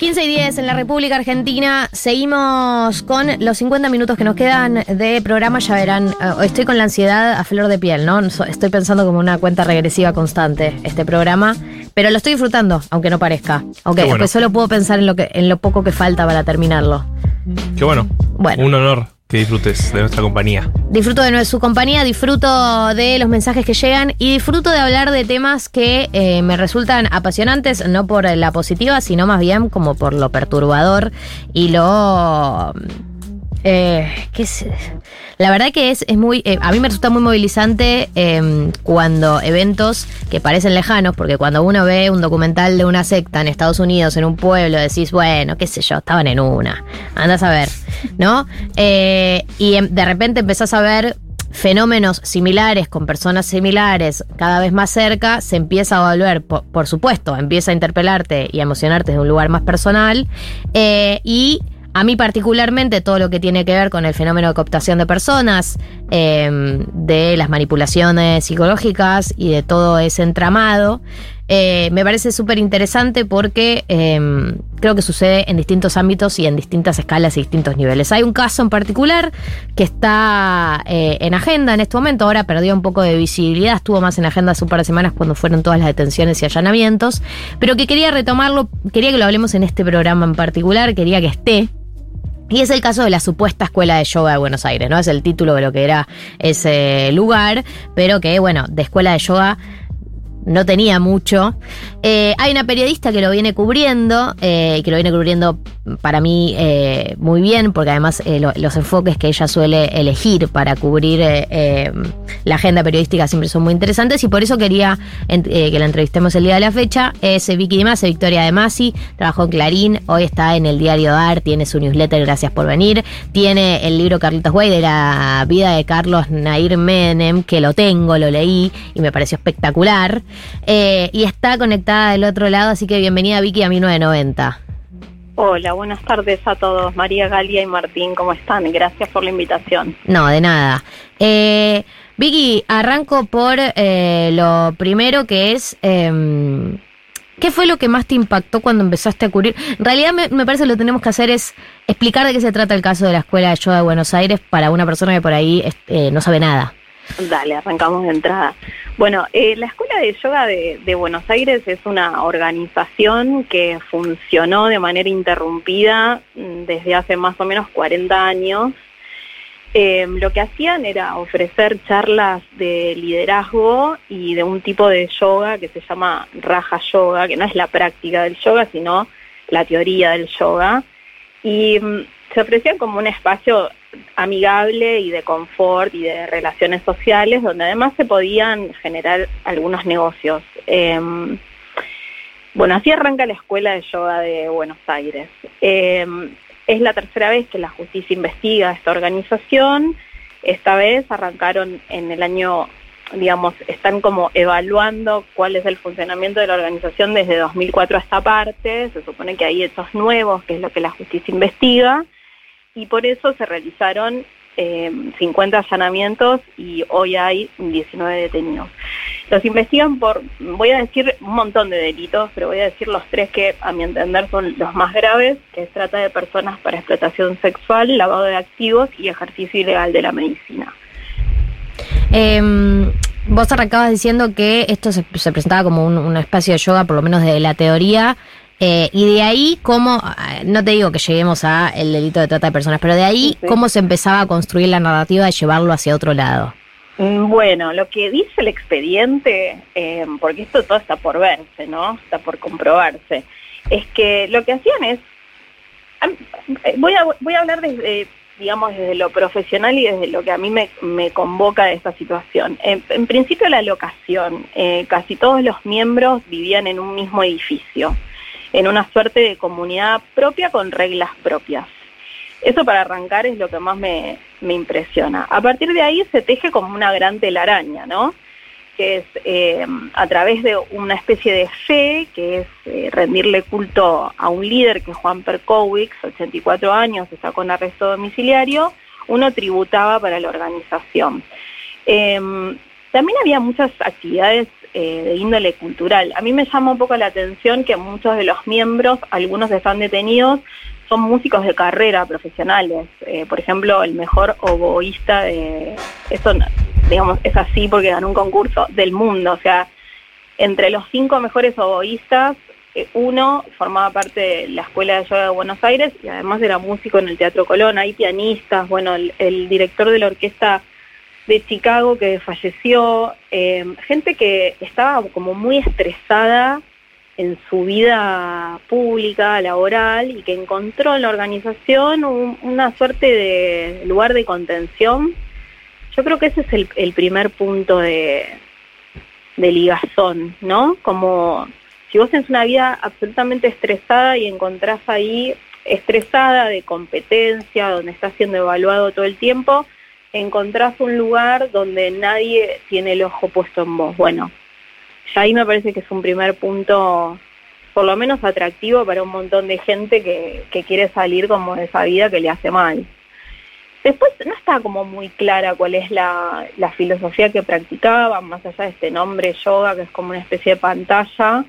15 y 10 en la República Argentina. Seguimos con los 50 minutos que nos quedan de programa. Ya verán, eh, estoy con la ansiedad a flor de piel, ¿no? Estoy pensando como una cuenta regresiva constante este programa. Pero lo estoy disfrutando, aunque no parezca. Aunque bueno. después solo puedo pensar en lo, que, en lo poco que falta para terminarlo. Qué bueno. Bueno. Un honor que disfrutes de nuestra compañía. Disfruto de su compañía, disfruto de los mensajes que llegan y disfruto de hablar de temas que eh, me resultan apasionantes, no por la positiva, sino más bien como por lo perturbador y lo... Eh, ¿qué es? La verdad que es, es muy... eh, a mí me resulta muy movilizante eh, cuando eventos que parecen lejanos, porque cuando uno ve un documental de una secta en Estados Unidos, en un pueblo, decís, bueno, qué sé yo, estaban en una. Andás a ver, ¿no? Eh, y em- de repente empezás a ver fenómenos similares con personas similares cada vez más cerca, se empieza a volver, por, por supuesto, empieza a interpelarte y a emocionarte desde un lugar más personal. eh, y a mí particularmente todo lo que tiene que ver con el fenómeno de cooptación de personas, eh, de las manipulaciones psicológicas y de todo ese entramado, eh, me parece súper interesante porque eh, creo que sucede en distintos ámbitos y en distintas escalas y distintos niveles. Hay un caso en particular que está eh, en agenda en este momento, ahora perdió un poco de visibilidad, estuvo más en agenda hace un par de semanas cuando fueron todas las detenciones y allanamientos, pero que quería retomarlo, quería que lo hablemos en este programa en particular, quería que esté, y es el caso de la supuesta escuela de yoga de Buenos Aires, ¿no? Es el título de lo que era ese lugar, pero que, bueno, de escuela de yoga no tenía mucho. Eh, hay una periodista que lo viene cubriendo, eh, que lo viene cubriendo para mí eh, muy bien, porque además lo- los enfoques que ella suele elegir para cubrir la agenda periodística siempre son muy interesantes y por eso quería que la entrevistemos el día de la fecha. Es Vicky Di Masi, Victoria De Masi, trabajó en Clarín, hoy está en el diario DAR, tiene su newsletter, gracias por venir, tiene el libro Carlitos Way de la vida de Carlos Nair Menem, que lo tengo, lo leí y me pareció espectacular. Eh, y está conectada del otro lado, así que bienvenida Vicky a 1990. Hola, buenas tardes a todos. María Galia y Martín, ¿cómo están? Gracias por la invitación. No, de nada. Eh, Vicky, arranco por eh, lo primero que es... em, ¿Qué fue lo que más te impactó cuando empezaste a cubrir? En realidad me, me parece que lo que tenemos que hacer es explicar de qué se trata el caso de la Escuela de Yoga de Buenos Aires para una persona que por ahí este, no sabe nada. Dale, arrancamos de entrada. Bueno, eh, la Escuela de Yoga de, Buenos Aires es una organización que funcionó de manera interrumpida mm, desde hace más o menos 40 años. Eh, lo que hacían era ofrecer charlas de liderazgo y de un tipo de yoga que se llama Raja Yoga, que no es la práctica del yoga, sino la teoría del yoga. Y mm, se ofrecían como un espacio amigable y de confort y de relaciones sociales, donde además se podían generar algunos negocios. Em, bueno, así arranca la Escuela de Yoga de Buenos Aires. Em, es la tercera vez que la justicia investiga esta organización. Esta vez arrancaron en el año, digamos, están como evaluando cuál es el funcionamiento de la organización desde 2004 a esta parte. Se supone que hay hechos nuevos, que es lo que la justicia investiga y por eso se realizaron eh, 50 allanamientos y hoy hay 19 detenidos. Los investigan por, voy a decir un montón de delitos, pero voy a decir los tres que a mi entender son los más graves, que es trata de personas para explotación sexual, lavado de activos y ejercicio ilegal de la medicina. Em, vos arrancabas diciendo que esto se, se presentaba como un espacio de yoga, por lo menos de la teoría, eh, y de ahí, ¿cómo, ah, no te digo que lleguemos a el delito de trata de personas, pero de ahí, Sí, sí. ¿cómo se empezaba a construir la narrativa de llevarlo hacia otro lado? Mm, Bueno, lo que dice el expediente, eh, porque esto todo está por verse, ¿no? Está por comprobarse, es que lo que hacían es, eh, voy a, voy a hablar desde, digamos, desde lo profesional y desde lo que a mí me, me convoca de esta situación. En, en principio la locación, eh, casi todos los miembros vivían en un mismo edificio, en una suerte de comunidad propia con reglas propias. Eso para arrancar es lo que más me, me impresiona. A partir de ahí se teje como una gran telaraña, ¿no? Que es eh, a través de una especie de fe, que es eh, rendirle culto a un líder que es Juan Perkowicz, 84 años, está con arresto domiciliario, uno tributaba para la organización. Eh, también había muchas actividades eh, de índole cultural. A mí me llama un poco la atención que muchos de los miembros, algunos están detenidos, son músicos de carrera profesionales. Eh, por ejemplo, el mejor oboísta de... Eso, digamos, es así porque ganó un concurso del mundo. O sea, entre los cinco mejores oboístas, eh, uno formaba parte de la Escuela de Yoga de Buenos Aires y además era músico en el Teatro Colón. Hay pianistas, bueno, el director de la orquesta de Chicago que falleció, eh, gente que estaba como muy estresada en su vida pública, laboral, y que encontró en la organización una suerte de lugar de contención. Yo creo que ese es el, primer punto de, de ligazón, ¿no? Como si vos tenés una vida absolutamente estresada y encontrás ahí estresada de competencia, donde estás siendo evaluado todo el tiempo, encontrás un lugar donde nadie tiene el ojo puesto en vos. Bueno, ya ahí me parece que es un primer punto, por lo menos atractivo para un montón de gente que, quiere salir como de esa vida que le hace mal. Después no está como muy clara cuál es la, filosofía que practicaban, más allá de este nombre yoga, que es como una especie de pantalla.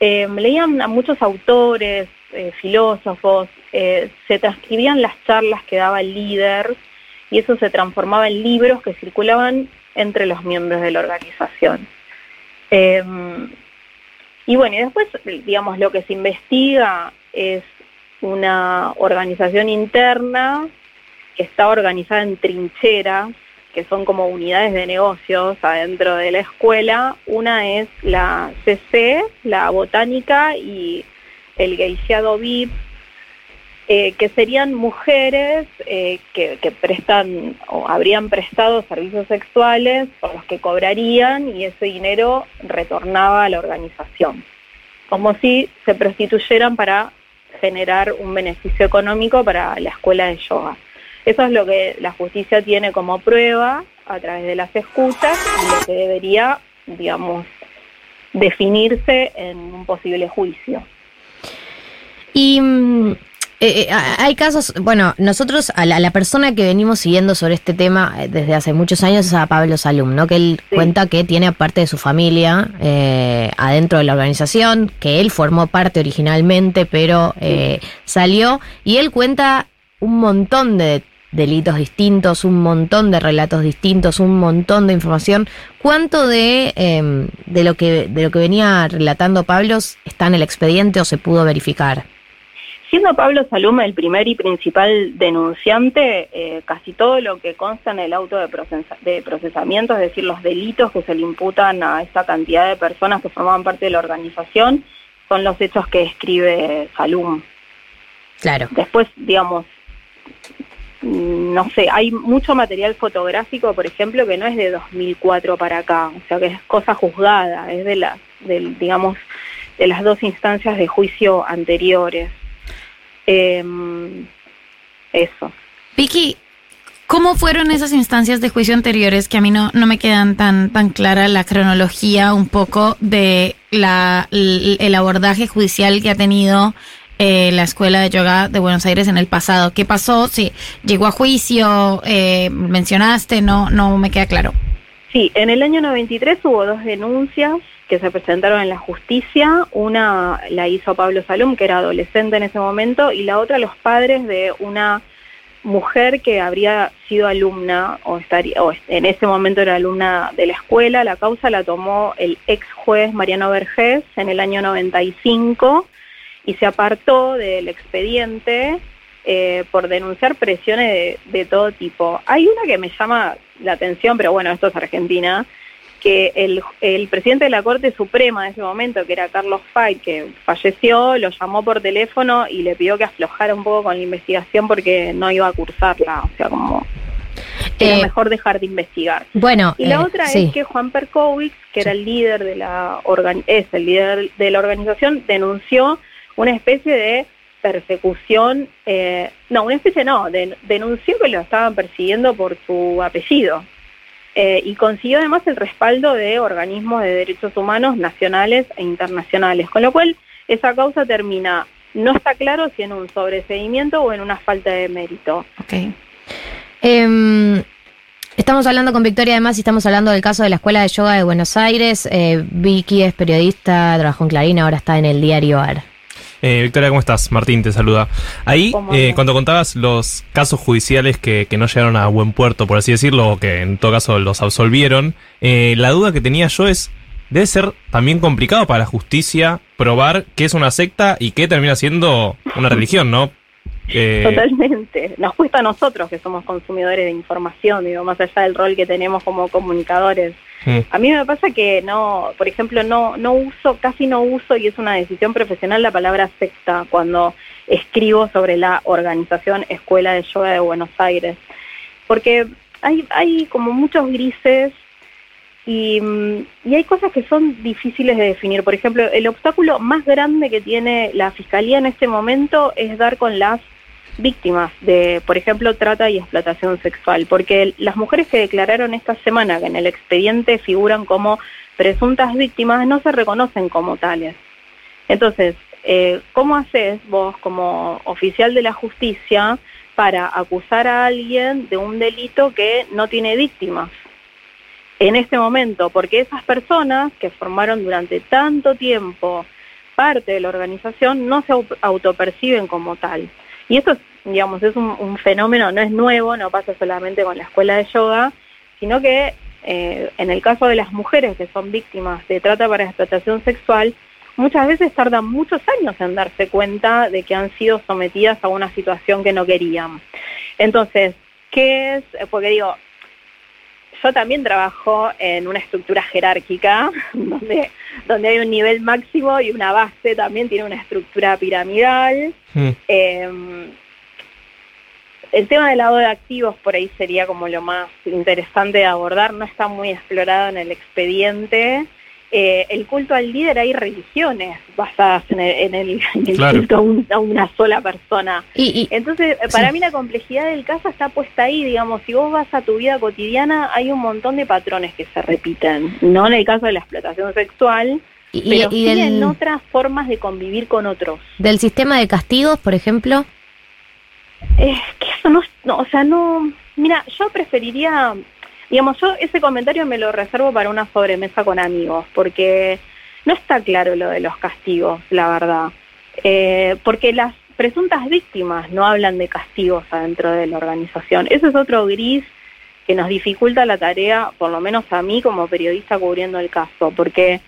Eh, leían a muchos autores, eh, filósofos, eh, se transcribían las charlas que daba el líder, y eso se transformaba en libros que circulaban entre los miembros de la organización. Em, y bueno, y después, digamos, lo que se investiga es una organización interna que está organizada en trincheras, que son como unidades de negocios adentro de la escuela. Una es la CC, la botánica y el geishiado VIP, eh, que serían mujeres eh, que, prestan o habrían prestado servicios sexuales por los que cobrarían y ese dinero retornaba a la organización, como si se prostituyeran para generar un beneficio económico para la escuela de yoga. Eso es lo que la justicia tiene como prueba a través de las escuchas y lo que debería, digamos, definirse en un posible juicio. Y mm, eh, eh, hay casos, bueno, nosotros a la, persona que venimos siguiendo sobre este tema eh, desde hace muchos años es a Pablo Salum, ¿no? Que él cuenta que tiene aparte de su familia adentro de la organización, que él formó parte originalmente, pero salió y él cuenta un montón de delitos distintos, un montón de relatos distintos, un montón de información. ¿Cuánto de, em, de, lo, que, de lo que venía relatando Pablo está en el expediente o se pudo verificar? Siendo Pablo Saluma el primer y principal denunciante, eh, casi todo lo que consta en el auto de, procesamiento, es decir, los delitos que se le imputan a esta cantidad de personas que formaban parte de la organización, son los hechos que escribe Salum. Claro. Después, digamos, no sé, hay mucho material fotográfico, por ejemplo, que no es de 2004 para acá, o sea, que es cosa juzgada, es de las, del, digamos, de las dos instancias de juicio anteriores. Em, eso. Vicky, ¿cómo fueron esas instancias de juicio anteriores que a mí no, no me quedan tan, tan clara la cronología un poco de la, el abordaje judicial que ha tenido eh, la Escuela de Yoga de Buenos Aires en el pasado? ¿Qué pasó? Si llegó a juicio, eh, mencionaste, no, no me queda claro. Sí, en el año 93 hubo dos denuncias que se presentaron en la justicia. Una la hizo Pablo Salum, que era adolescente en ese momento, y la otra los padres de una mujer que habría sido alumna o, estaría, o en ese momento era alumna de la escuela. La causa la tomó el ex juez Mariano Vergés en el año 95 y se apartó del expediente eh, por denunciar presiones de, de, todo tipo. Hay una que me llama la atención, pero bueno, esto es Argentina, que el, presidente de la Corte Suprema en ese momento, que era Carlos Fay, que falleció, lo llamó por teléfono y le pidió que aflojara un poco con la investigación porque no iba a cursarla, o sea, como era eh, mejor dejar de investigar. Bueno, y la eh, otra es que Juan Perkowicz, que era el líder de la es el líder de la organización, denunció una especie de persecución, eh, no, una especie no, denunció que lo estaban persiguiendo por su apellido. Eh, y consiguió además el respaldo de organismos de derechos humanos nacionales e internacionales, con lo cual esa causa termina, no está claro si en un sobreseguimiento o en una falta de mérito. Okay. Em, Estamos hablando con Victoria además y estamos hablando del caso de la Escuela de Yoga de Buenos Aires. Eh, Vicky es periodista, trabajó en Clarín, ahora está en el diario AR. Eh, Victoria, ¿cómo estás? Martín te saluda. Ahí, ¿Cómo eh, cuando contabas los casos judiciales que, que no llegaron a buen puerto, por así decirlo, o que en todo caso los absolvieron, eh, la duda que tenía yo es, debe ser también complicado para la justicia probar qué es una secta y qué termina siendo una religión, ¿no? Eh, Totalmente. Nos cuesta a nosotros que somos consumidores de información, digo, más allá del rol que tenemos como comunicadores. mm, A mí me pasa que no, por ejemplo, no, no uso, casi no uso, y es una decisión profesional, la palabra secta cuando escribo sobre la organización Escuela de Yoga de Buenos Aires. Porque hay, hay como muchos grises y, mm, y hay cosas que son difíciles de definir. Por ejemplo, el obstáculo más grande que tiene la Fiscalía en este momento es dar con las víctimas de, por ejemplo, trata y explotación sexual, porque las mujeres que declararon esta semana que en el expediente figuran como presuntas víctimas no se reconocen como tales. Entonces, eh, ¿cómo haces vos como oficial de la justicia para acusar a alguien de un delito que no tiene víctimas? En este momento, porque esas personas que formaron durante tanto tiempo parte de la organización no se au- autoperciben como tal. Y esto, es, digamos, es un, un fenómeno, no es nuevo, no pasa solamente con la escuela de yoga, sino que eh, en el caso de las mujeres que son víctimas de trata para explotación sexual, muchas veces tardan muchos años en darse cuenta de que han sido sometidas a una situación que no querían. Entonces, ¿qué es? Porque digo, yo también trabajo en una estructura jerárquica donde, donde hay un nivel máximo y una base, también tiene una estructura piramidal. mm. Eh, el tema del lado de activos por ahí sería como lo más interesante de abordar, no está muy explorado en el expediente. Eh, el culto al líder hay religiones basadas en el, en el- en el Claro. culto a, un- a una sola persona. Y, y- Entonces, eh, para mí la complejidad del caso está puesta ahí, digamos, si vos vas a tu vida cotidiana hay un montón de patrones que se repiten, no en el caso de la explotación sexual, y- pero y sí en otras formas de convivir con otros. del sistema de castigos, por ejemplo. Es que eso no, no, o sea, no, mira, yo preferiría, digamos, yo ese comentario me lo reservo para una sobremesa con amigos, porque no está claro lo de los castigos, la verdad, Eh, porque las presuntas víctimas no hablan de castigos adentro de la organización. Ese es otro gris que nos dificulta la tarea, por lo menos a mí como periodista cubriendo el caso, porque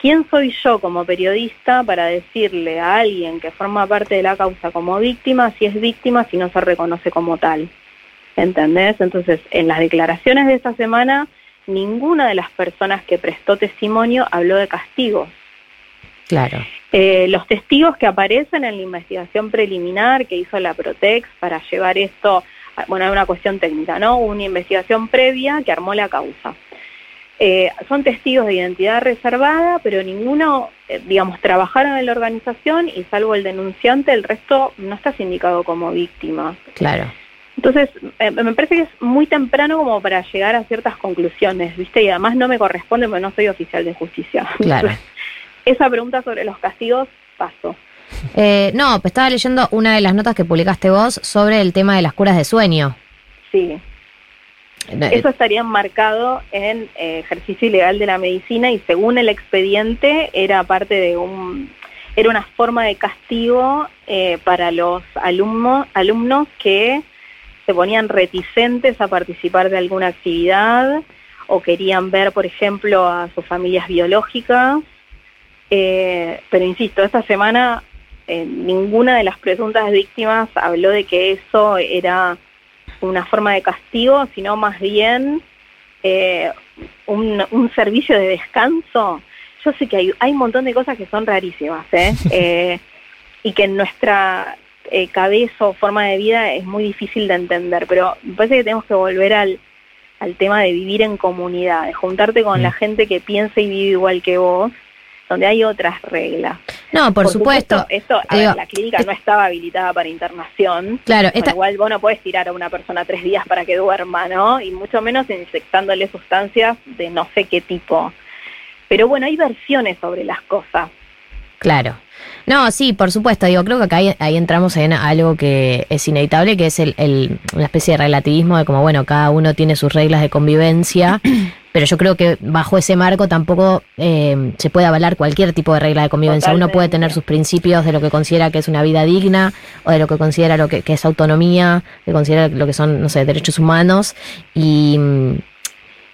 ¿quién soy yo como periodista para decirle a alguien que forma parte de la causa como víctima si es víctima si no se reconoce como tal? ¿Entendés? Entonces, en las declaraciones de esta semana, ninguna de las personas que prestó testimonio habló de castigos. Claro. Eh, los testigos que aparecen en la investigación preliminar que hizo la Protex para llevar esto, a- bueno, es una cuestión técnica, ¿no? Una investigación previa que armó la causa. Eh, son testigos de identidad reservada, pero ninguno, eh, digamos, trabajaron en la organización y salvo el denunciante, el resto no está sindicado como víctima. Claro. Entonces, eh, me parece que es muy temprano como para llegar a ciertas conclusiones, ¿viste? Y además no me corresponde porque no soy oficial de justicia. Claro. Esa pregunta sobre los castigos, paso. Eh, no, pues estaba leyendo una de las notas que publicaste vos sobre el tema de las curas de sueño. Sí, Eh, eso estaría enmarcado en eh, ejercicio ilegal de la medicina y según el expediente era parte de un era una forma de castigo eh, para los alumnos alumnos que se ponían reticentes a participar de alguna actividad o querían ver, por ejemplo, a sus familias biológicas. Eh, pero insisto, esta semana eh, ninguna de las presuntas víctimas habló de que eso era una forma de castigo, sino más bien eh, un, un servicio de descanso. Yo sé que hay, hay un montón de cosas que son rarísimas, ¿eh? Eh, y que en nuestra eh, cabeza o forma de vida es muy difícil de entender, pero me parece que tenemos que volver al, al tema de vivir en comunidad, de juntarte con Mm. la gente que piensa y vive igual que vos, donde hay otras reglas. no, por, supuesto. Esto, a Digo, ver, la clínica no estaba habilitada para internación. Claro, esta, lo cual vos no podés tirar a una persona tres días para que duerma, ¿no? Y mucho menos inyectándole sustancias de no sé qué tipo. Pero bueno, hay versiones sobre las cosas. Claro. No, sí, por supuesto. Digo, creo que acá ahí, ahí entramos en algo que es inevitable, que es el, el- una especie de relativismo de como, bueno, cada uno tiene sus reglas de convivencia, pero yo creo que bajo ese marco tampoco eh, se puede avalar cualquier tipo de regla de convivencia. Uno puede tener sus principios de lo que considera que es una vida digna o de lo que considera lo que, que es autonomía, que considera lo que son, no sé, derechos humanos y mm,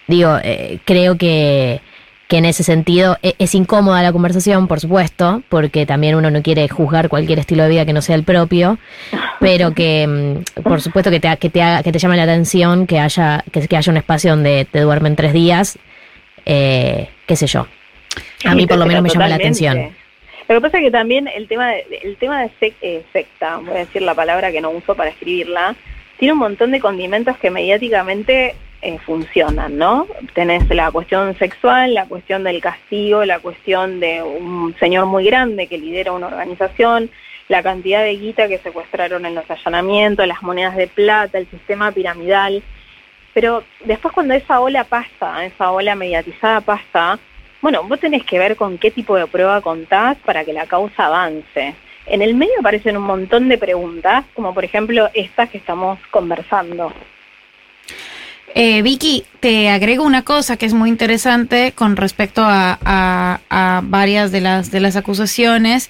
digo, eh, creo que, que en ese sentido e- es, incómoda la conversación, por supuesto, porque también uno no quiere juzgar cualquier estilo de vida que no sea el propio, pero que mm, por supuesto que te, que te, haga- que te llame la atención que haya, que, que haya un espacio donde te duermen tres días, eh, qué sé yo. A mí por lo menos me llama la atención. Lo que pasa es que también el tema de, el tema de sec- eh, secta, voy a decir la palabra que no uso para escribirla, tiene un montón de condimentos que mediáticamente eh, funcionan, ¿no? Tenés la cuestión sexual, la cuestión del castigo, la cuestión de un señor muy grande que lidera una organización, la cantidad de guita que secuestraron en los allanamientos, las monedas de plata, el sistema piramidal. Pero después cuando esa ola pasa, esa ola mediatizada pasa, bueno, vos tenés que ver con qué tipo de prueba contás para que la causa avance. En el medio aparecen un montón de preguntas, como por ejemplo estas que estamos conversando. Eh, Vicky, te agrego una cosa que es muy interesante con respecto a, a- a varias de las, de las acusaciones.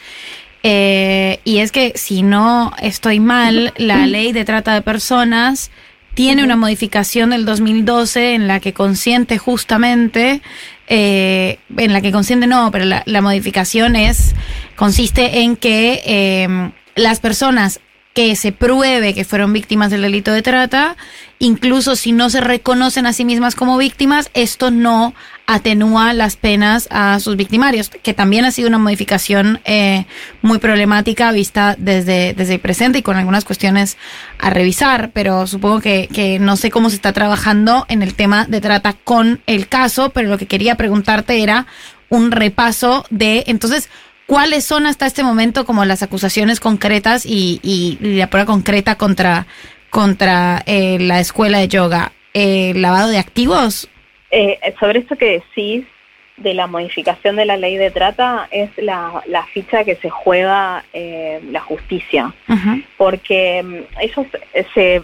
eh, y es que si no estoy mal, la ley de trata de personas tiene una modificación del 2012 en la que consiente justamente, eh, en la que consiente no, pero la, la modificación es, consiste en que eh, las personas que se pruebe que fueron víctimas del delito de trata, incluso si no se reconocen a sí mismas como víctimas, esto no atenúa las penas a sus victimarios, que también ha sido una modificación eh, muy problemática vista desde, desde el presente y con algunas cuestiones a revisar, pero supongo que, que no sé cómo se está trabajando en el tema de trata con el caso, pero lo que quería preguntarte era un repaso de, entonces, ¿Cuáles son hasta este momento como las acusaciones concretas y, y la prueba concreta contra, contra eh, la escuela de yoga? Eh, ¿Lavado de activos? Eh, sobre esto que decís de la modificación de la ley de trata, es la, la ficha que se juega eh, la justicia. Porque mm, ellos se,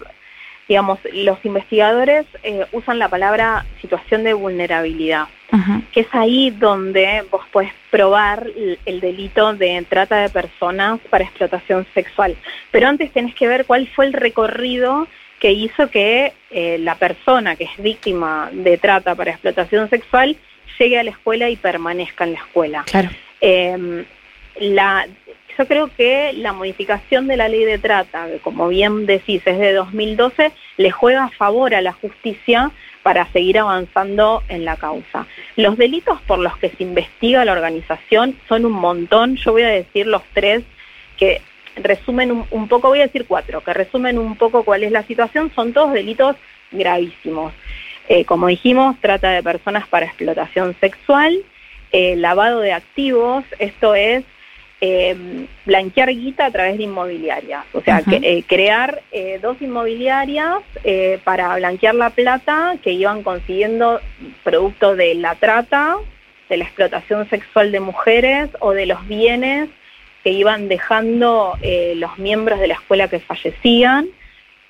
digamos, los investigadores eh, usan la palabra situación de vulnerabilidad, que es ahí donde vos podés probar el, el delito de trata de personas para explotación sexual. Pero antes tenés que ver cuál fue el recorrido que hizo que eh, la persona que es víctima de trata para explotación sexual llegue a la escuela y permanezca en la escuela. Claro. Eh, la, yo creo que la modificación de la ley de trata, que como bien decís, es de 2012, le juega a favor a la justicia para seguir avanzando en la causa. Los delitos por los que se investiga la organización son un montón, yo voy a decir los tres que resumen un, poco, voy a decir cuatro, que resumen un poco cuál es la situación, son todos delitos gravísimos. Eh, como dijimos, trata de personas para explotación sexual, eh, lavado de activos, esto es eh, blanquear guita a través de inmobiliarias, o sea, que, eh, crear eh, dos inmobiliarias para blanquear la plata que iban consiguiendo producto de la trata, de la explotación sexual de mujeres o de los bienes que iban dejando los miembros de la escuela que fallecían.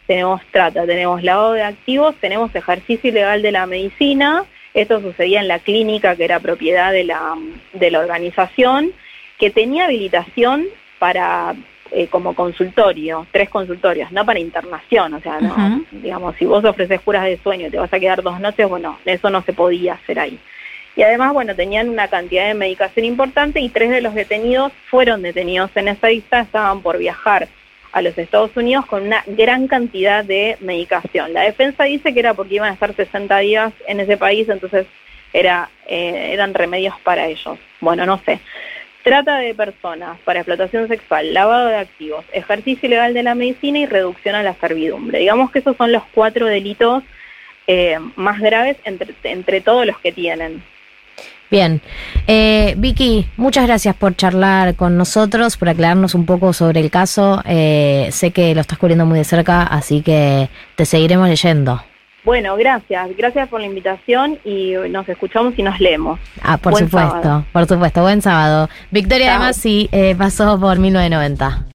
Tenemos trata, tenemos lavado de activos, tenemos ejercicio ilegal de la medicina. Esto sucedía en la clínica que era propiedad de la, de la organización, que tenía habilitación para eh, como consultorio, tres consultorios, no para internación, o sea, no, digamos, si vos ofreces curas de sueño y te vas a quedar dos noches, bueno, eso no se podía hacer ahí. Y además, bueno, tenían una cantidad de medicación importante y tres de los detenidos fueron detenidos en esa lista, estaban por viajar a los Estados Unidos con una gran cantidad de medicación. La defensa dice que era porque iban a estar 60 días en ese país, entonces era, eh, eran remedios para ellos. Bueno, no sé. Trata de personas para explotación sexual, lavado de activos, ejercicio ilegal de la medicina y reducción a la servidumbre. Digamos que esos son los cuatro delitos eh, más graves entre, entre todos los que tienen. Bien. Eh, Vicky, muchas gracias por charlar con nosotros, por aclararnos un poco sobre el caso. Eh, sé que lo estás cubriendo muy de cerca, así que te seguiremos leyendo. Bueno, gracias, gracias por la invitación y nos escuchamos y nos leemos. Ah, por Buen supuesto, sábado. por supuesto. Buen sábado. Victoria, Chao. además, sí, eh, pasó por 1990.